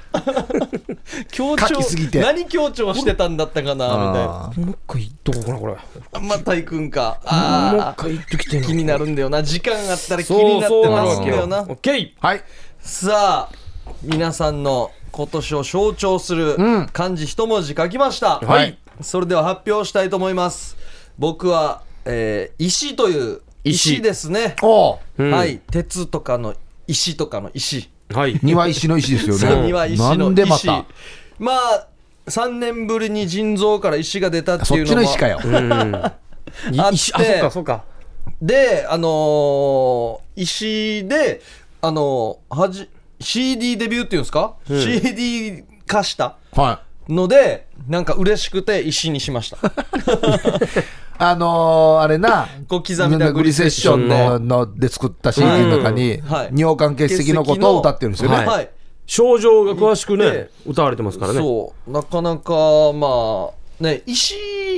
強調書きすぎて。何強調してたんだったかなみたいな。もう一回言っとこうかな、これ。また行くんか。もうあ一回言っときてあ気になるんだよな。時間あったら気になってますオッケー。はい。さあ皆さんの今年を象徴するうん。漢字一文字書きました、はい。それでは発表したいと思います。僕は、えー石という石石ですね、おううんはい鉄とかの石とかの石はい。庭石の石ですよ そうね。庭石の石なんでまた？まあ3年ぶりに腎臓から石が出たってそっいうのもちの石かよ。うん。あってあ、そっか、そっか。であのー石であのーはじ CD デビューっていうんですか、CD 化したはのでなんか嬉しくて石にしましたい。あのー、あれな、小刻みなグリセッションののので作った CD の中に、尿管結石のことを歌ってるんですよね。はい。はい。症状が詳しくねで、歌われてますからね。そう。なかなかまあね石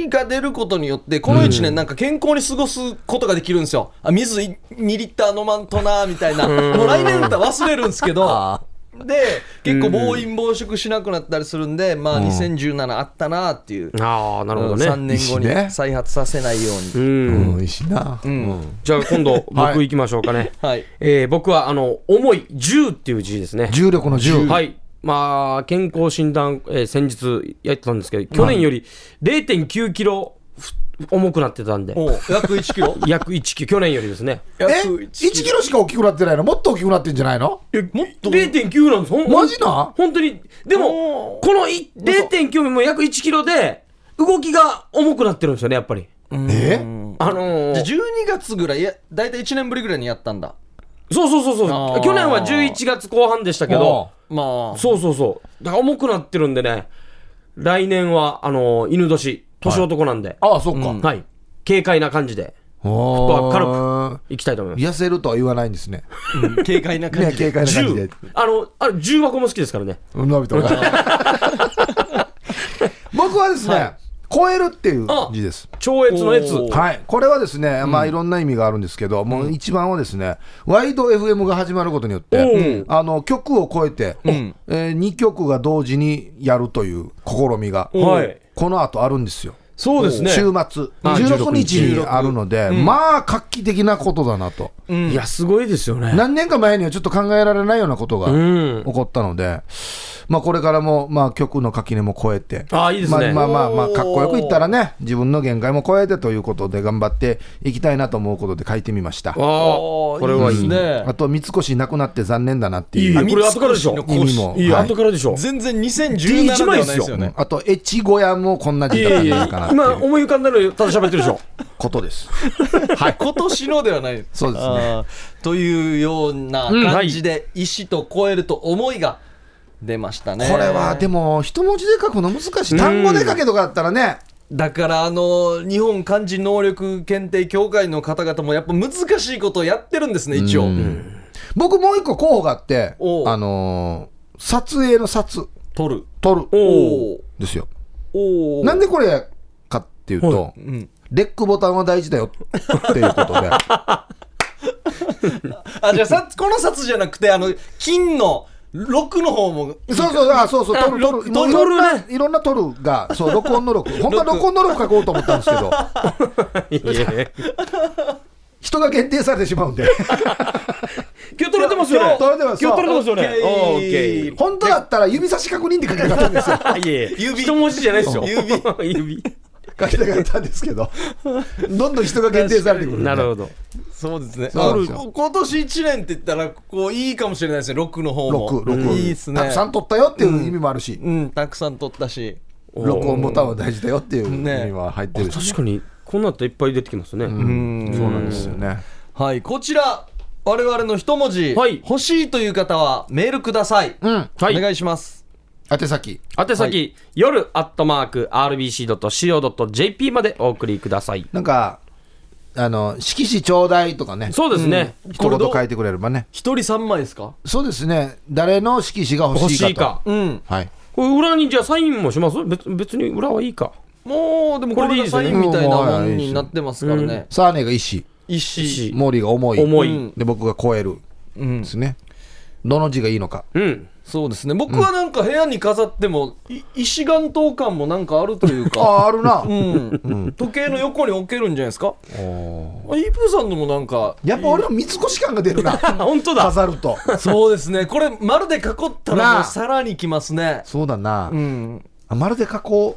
が出ることによってこの1年なんか健康に過ごすことができるんですよ。あ水い2リッター飲まんとなみたいな。もう来年歌忘れるんですけどあで結構暴飲暴食しなくなったりするんでまあ2017あったなっていう、ああ、なるほど3ね。年後に再発させないよううに、うん、ん。いいしな。うんじゃあ今度、僕行きましょうかね。はいえー僕は、あの、重い、10っていう字ですね。重力の重。はい。まあ、健康診断、えー先日やってたんですけど、去年より0.9キロふ重くなってたんで、約1キロ？約1キロ、去年よりですね。え約 ?1 キロ。しか大きくなってないの？もっと大きくなってんじゃないの？もっと。0.9なんです。マジな？本当に。でも、このい0.9も約1キロで、動きが重くなってるんですよね、やっぱり。え？あのー。じゃあ12月ぐらいいや大体1年ぶりぐらいにやったんだ。そうそうそうそう。去年は11月後半でしたけど、まあ。そうそうそう。だから重くなってるんでね、来年は、あのー犬年、年男なんで、ああ、そっか。はい。軽快な感じでおー軽行きたいと思います。痩せるとは言わないんですね。うん軽快な感ね、じで軽快な感じで10。あの、あれ、10箱も好きですからね。のび太が。僕はですね、超えるっていう字です。超越のやつ。おーはい、これはですね、まあいろんな意味があるんですけど、もう一番はですね、ワイド FM が始まることによって、うんあの曲を超えて、んえ2曲が同時にやるという試みが、はい。この後あるんですよ。そうですね。週末、あ16日にあるので、まあ画期的なことだなと、いや、すごいですよね。何年か前にはちょっと考えられないようなことがうん起こったので、まあ、これからも、まあ、曲の垣根も超えて、ああ、いいですね。まあまあまあまあ、かっこよく言ったらね、自分の限界も超えてということで、頑張っていきたいなと思うことで書いてみました。ああ、これはいい。ねあと、三越なくなって残念だなっていいよ、いう。これ後からでしょ。意味もいいよ、はい後からでしょ。全然2017ではないですよねあと、越後屋もこんない時代じゃないかな今思い浮かんだのただ喋ってるでしょ。ことです。はい。今年のではない。そうですね。というような感じで石と超えると思いが出ましたね。これはでも、一文字で書くの難しい。単語で書けとかだったらね、だからあの日本漢字能力検定協会の方々もやっぱ難しいことをやってるんですね一応、僕もう一個候補があってあのー撮影の撮、取る。撮る。ですよ。おなんでこれかっていうと、うん、レックボタンは大事だよっていうことで。あじゃあさこの札じゃなくてあの金の6の方も。そうそう、あそうそう、撮る、撮る、もういろんな、いろんな撮るが、そう、録音の録、本当は録音の録書こうと思ったんですけど、人が限定されてしまうんで、今日取れてますよね。撮れてます。今日取れてますよね。オッケー。本当だったら指差し確認って書きたかったんですよ。指。一文字じゃないですよ。指。指。書きたかったんですけど、どんどん人が限定されてくるんで。なるほど。そうですね。今年1年って言ったらこういいかもしれないですね。6の方も。録、録。いいですね。たくさん撮ったよっていう意味もあるし、うん。たくさん取ったし。録音ボタンは大事だよっていう意ね。味は入ってるし。確かに、こんなっていっぱい出てきますね。うん。そうなんですよね。はい。こちら我々の一文字、はい。欲しいという方はメールください、うん。はい。お願いします宛先。宛先、夜アットマーク RBC.CO.JP までお送りください。なんか、あの、色紙ちょうだいとかね。そうですね。一言書いてくれればね。一人3枚ですか？そうですね。誰の色紙が欲欲しいかと。しいか。うんはい。これ裏にじゃあサインもします？別別に裏はいいか。もうでもこれがサインみたいなもんになってますからねサーネが石、石モーリーが重い。重いうんで、僕が超える。うんですね。どの字がいいのか。うん。そうですね僕はなんか部屋に飾っても、い石岩刀感もなんかあるというあかあ、あるな。うん、時計の横に置けるんじゃないですか？あイープーさんのもなんかやっぱ俺の三越感が出るな。あ、本当だ。飾ると。そうですねこれ丸で囲ったらもうさらにきますねそうだなう。んあまるで加工、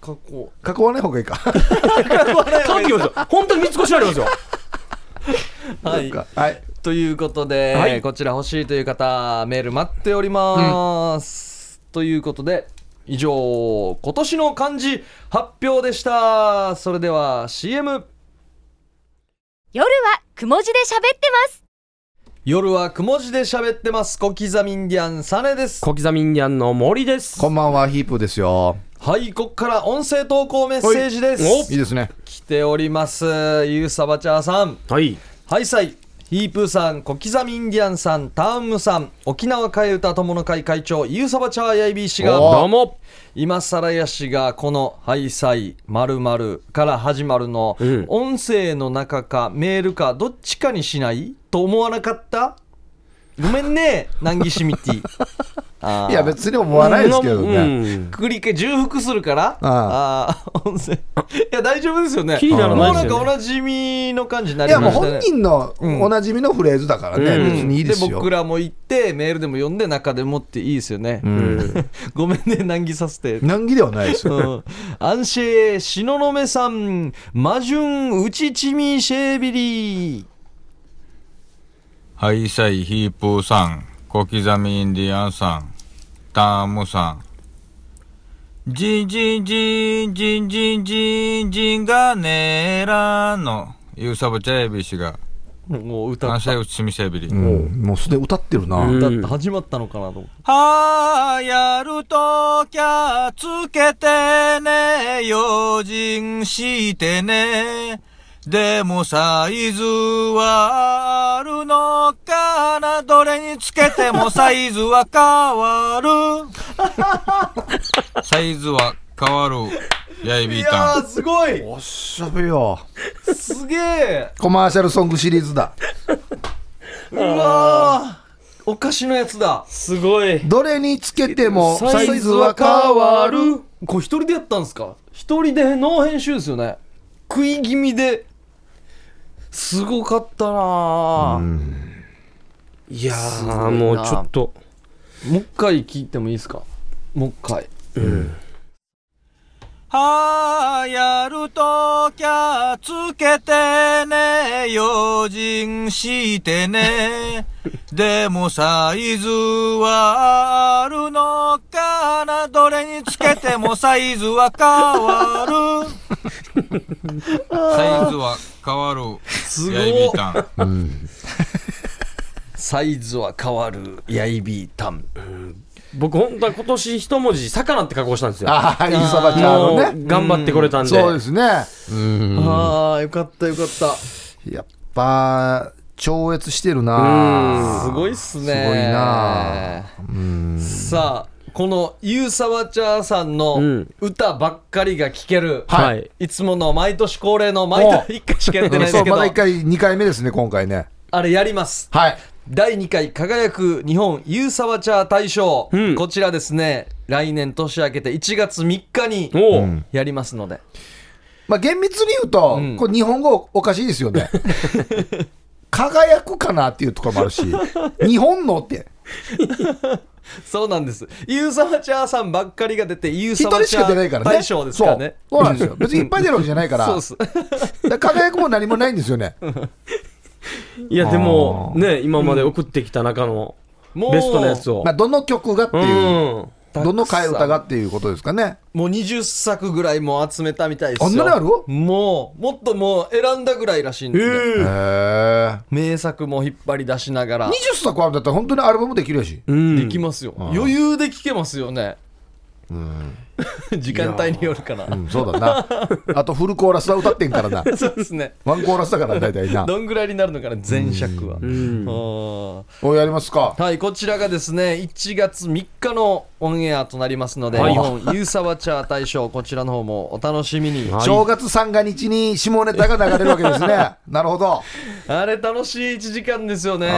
加工加わない方がいいか。乾 きますよ。本当に三越ありますよ。はいはい。ということで、はい。こちら欲しいという方メール待っております、ということで以上今年の漢字発表でした。それでは CM 夜はくも字で喋ってます。夜はくも字で喋ってます。小刻みインディアンサネです。小刻みインディアンの森です。こんばんは、ヒープーですよ。はいここから音声投稿メッセージです。い。いですね。来ております。ゆうさばちゃーさん。はい。はいさいヒープーさん小刻みインディアンさんターンムさん沖縄替え歌友の会会長ゆうさばちゃーやいびー氏がどうも。今更やしがこの「ハイサイ〇〇から始まるの、ん。音声の中かメールかどっちかにしない？と思わなかった？ごめんね南紀シミティいや別に思わないですけどね、うん。くくりけ重複するから。ああー音声。いや大丈夫ですよね。気にならないですよね。もうなんかおなじみの感じにないりやもうましたね。本人のおなじみのフレーズだからね、うん。別にいいですよ、僕らも言ってメールでも読んで中でもっていいですよね、ごめんね難儀させて。難儀ではないですよ。うん。アンシェ東雲さん。マジュンウチチミシェービリハイサイヒープーさん、小刻みインディアンさん、タームさん。ジンジンジンジンジンジンジンがねらの、ユーサブチャエビ氏が、もう歌っアンサイウチミセビリ。うんもうすでに歌ってるな、うんだって始まったのかなと思ってはやるときゃつけてね、用心してね。でもサイズはどれにつけてもサイズは変わる。サイズは変わる。やいびいー。たん。やーすごい。おっしゃべよ。すげえ。コマーシャルソングシリーズだ。うわー。お菓子のやつだ。すごい。どれにつけてもササイズは変わる。これ一人でやったんですか？一人でノー編集ですよね。食い気味で。すごかったなーいやーもうちょっと。もう一回聞いてもいいですか？もう一回。はやるときゃつけてね、用心してね。でもサイズはあるのかな？どれにつけてもサイズは変わる？サイズは変わる。すごいやいびーたん。サイズは変わるヤイビータン僕本当は今年一文字魚って加工したんですよ。ああいいそばちゃんものね。う頑張ってこれたんで。そうですね。うん。ああよかったよかった。やっぱ超越してるなすごいっすね。すごいなさあこのユーサワチャーさんのうん。歌ばっかりが聴ける、はい。いつもの毎年恒例の毎年1回しかやってないですけど。まだ1回2回目ですね今回ね。あれやります。はい第2回輝く日本ユーサワチャー大賞、うん。こちらですね。来年年明けて1月3日にやりますので。まあ厳密に言うと、うん。これ日本語おかしいですよね。輝くかなっていうところもあるし日本のって。そうなんです。ユーサワチャーさんばっかりが出てユー一人しサワチャか出ないからねー大賞ですからね。そうそうなんですよ。別にいっぱい出るわけじゃないから。そうです。だから輝くも何もないんですよね いやでもね今まで送ってきた中のもうベストのやつを、まあどの曲がってういう、ん。どの替え歌がっていうことですかね。もう20作ぐらいもう集めたみたいですよ。あんなにある？もうもっともう選んだぐらいらしいんで、へえ名作も引っ張り出しながら。20作あるんだったら本当にアルバムできるやし。うん。できますよ、余裕で聴けますよね時間帯によるかな、うんそうだな。あとフルコーラスは歌ってんからな。そうですね。ワンコーラスだから大体な。どんぐらいになるのかな全尺は、うん。あおやりますか。ーはいこちらがですね1月3日のオンエアとなりますので、はい。日本ユーサワチャー大賞こちらの方もお楽しみに、はい。正月三が日に下ネタが流れるわけですね。なるほど。あれ楽しい1時間ですよね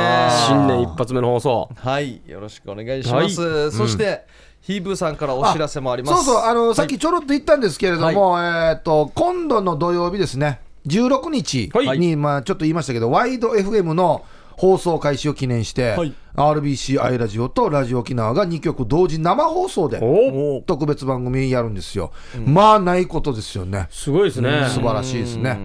新年一発目の放送はいよろしくお願いします、そして、ヒーブーさんからお知らせもあります。そうそうあの、はい。さっきちょろっと言ったんですけれども、えっ、と今度の土曜日ですね。16日はい。に、まあちょっと言いましたけどワイド FM の放送開始を記念して、はい。RBC アイラジオとラジオ沖縄が2曲同時生放送で特別番組やるんですよ、まあないことですよね。すごいですね。素晴らしいですね。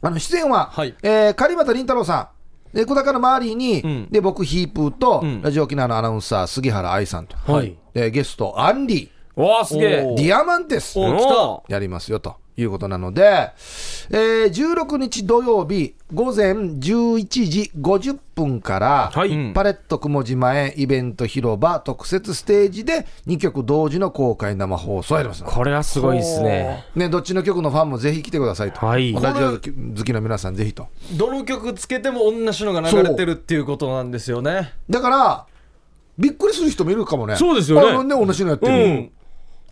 あの出演は、はい。えー狩俣倫太郎さんで小高の周りに、ん。で僕ヒープーと、ん。ラジオ沖縄のアナウンサー杉原愛さんと、はい。でゲストアンリ。わあすげえ。ディアマンテス。やりますよということなので、えー16日土曜日午前11時50分から、はい。パレット雲島前イベント広場特設ステージで2曲同時の公開生放送をやりますこれはすごいですね。ね、どっちの曲のファンもぜひ来てくださいと、はい。ラジオ好きの皆さんぜひと。どの曲つけても同じのが流れてるっていうことなんですよね。だからびっくりする人もいるかもね。そうですよね同じのやってるの、うん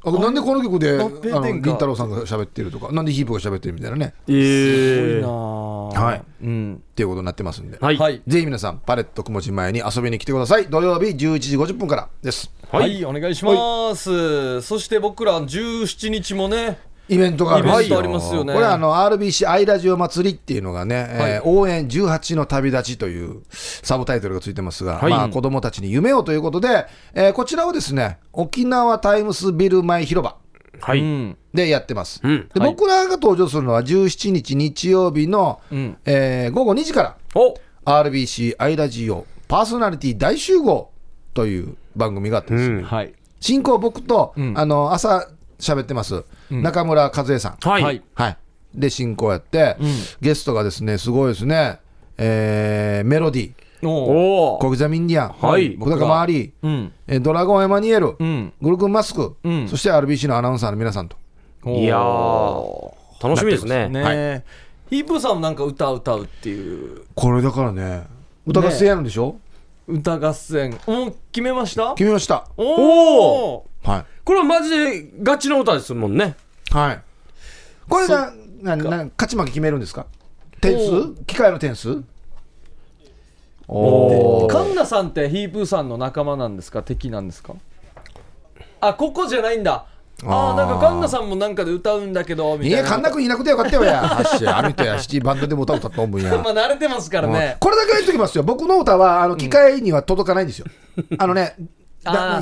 あなんでこの曲であ合併の点か凛太郎さんが喋ってるとかなんでヒープが喋ってるみたいなね。ええなはい。うん。っていうことになってますんで、はい。はい。ぜひ皆さんパレット雲地前に遊びに来てください。土曜日11時50分からです。はい、お願いします、そして僕ら17日もねイベントがあるトありますよね。これあの RBC アイラジオ祭りっていうのがね、えー応援18の旅立ちというサブタイトルがついてますが、はい。まあ、子供たちに夢をということで、えーこちらをですね沖縄タイムスビル前広場はい。うんでやってます、うん。で僕らが登場するのは17日日曜日の、ん。えー午後2時からお。RBC アイラジオパーソナリティ大集合という番組があってですね、うん。はい。進行僕と、ん。あの朝喋ってます、中村和恵さん、はい。はい。はい、で進行やって、ゲストがですねすごいですね、えーメロディー。おおお。小刻みインディアン、はい。小高マーリー、うんえードラゴンエマニュエル、うん。グルクンマスク、うん。そして RBC のアナウンサーの皆さんと。いやー、楽しみですね。ね。え、ヒープーさんもなんか歌歌うっていう。これだからね。歌合戦やるんでしょ、歌合戦。もう決めました？決めました。おおはい。これはマジでガチの歌ですもんね。はい。これがなな勝ち負け決めるんですか？点数？機械の点数？おカンナさんってヒープーさんの仲間なんですか？敵なんですか？あここじゃないんだ。ああー。なんかカンナさんもなんかで歌うんだけどみたいな。いや神田君いなくてよかったよや。はっし アミとやシティバンドでも歌歌ったと思うんや。まあ慣れてますからね。これだけ言っときますよ。僕の歌はあの機械には届かないんですよ、あのね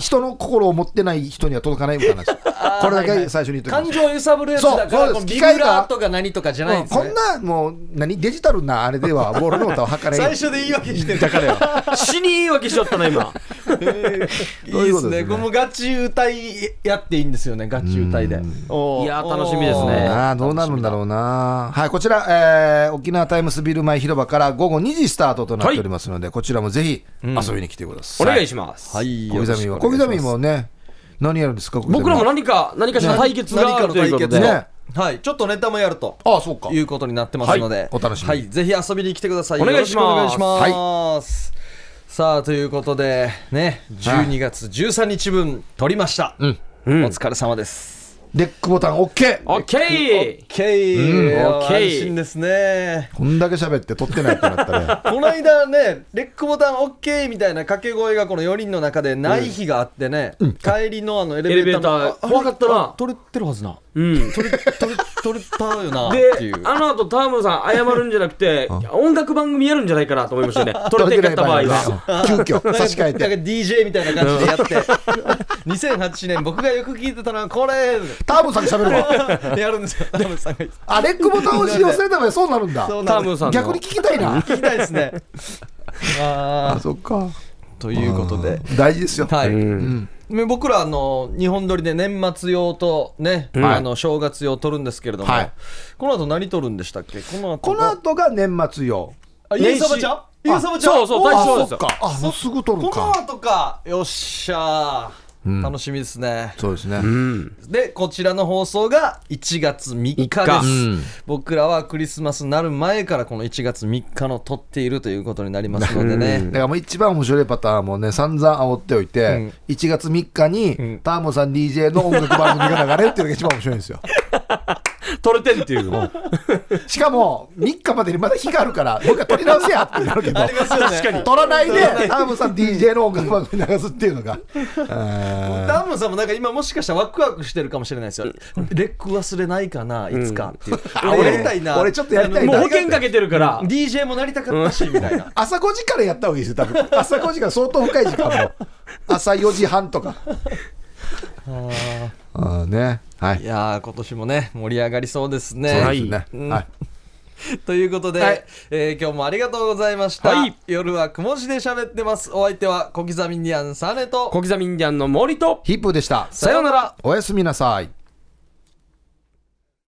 人の心を持ってない人には届かない歌なんですよこれだけ最初に言っときます。感情を揺さぶるやつだかそうそうです。ら機械がラーとか何とかじゃないんですね。こんなもう何デジタルなあれでは 俺の歌を測れ最ん初で言い訳してるだからよ。死に言い訳しちゃったな、今。いいですういうことですね。ね。これもガチ歌いやっていいんですよね。ガチ歌いで。いやー楽しみですね。ああどうなるんだろうな。はいこちら、えー沖縄タイムスビル前広場から午後2時スタートとなっておりますので、こちらもぜひ遊びに来てください、お願いします。はい。小刻みは小刻みもね何やるんですか僕らも何か、何かしら対決があるということで。ね。はい。ちょっとネタもやると。ああそうか。いうことになってますので、はい。お楽しみに。はい、ぜひ遊びに来てください。お願いします。よろしくお願いします。さあということでね、12月13日分取りました。うん。お疲れ様です。レックボタン OK オッケー OK、うん OK 安心ですね。こんだけ喋って撮ってないってなったら この間ね、レックボタン OK みたいな掛け声がこの4人の中でない日があってね、帰りのあのエレベーター怖かったなあ取れてるはずな。うん。取れ、取れ、取れたよなっていうで、。あの後、タームさん謝るんじゃなくて、音楽番組やるんじゃないかなと思いましたね。取れてんかった場合は。急遽差し替えてなんか DJ みたいな感じでやって2008年僕がよく聞いてたのはこれターボさんが喋るわ やるんですよ。ダムさんがあレックボタンを使用するためにそうなるんだ。タームさんの。逆に聞きたいな。聞きたいですね。ああそっか。ーということで。大事ですよ。はい、うん。ね僕らあの日本撮りで年末用とね、うん。あの正月用撮るんですけれども、はい。この後何撮るんでしたっけ？この後この後が年末用。あゆうさばちゃん？ゆうさばちゃん？そうそう大丈夫ですよ。あもうすぐ撮るこのか後か。よっしゃー、ん楽しみですね。そうですね。うん。でこちらの放送が1月3日です、うん。僕らはクリスマスになる前からこの1月3日の撮っているということになりますのでね、だからもう一番面白いパターンもね散々煽っておいて、うん。1月3日に、ん。ターモさん DJ の音楽番組が流れるっていうのが一番面白いんですよ 取れてんっていうの。しかも3日までにまだ日があるからもう一回撮り直せやってなるけど。ありますよね。確かに。撮らないでターモさん DJ の音楽番組流すっていうのが。あダムさんもなんか今もしかしたらワクワクしてるかもしれないですよ。レック忘れないかないつかっていう、ー俺やりたいな。俺ちょっとやりたいな。もう保険かけてるから。DJ もなりたかったしみたいな。朝5時からやった方がいいですよ多分。朝5時から相当深い時間も。朝4時半とか。ああねはい。いやー今年もね盛り上がりそうですね。はい。ということで、はい。えー今日もありがとうございました、はい。夜はくも字で喋ってます。お相手は小刻みにゃんサネと。小刻みインディアンの森と、ヒップーでした。さようなら。おやすみなさい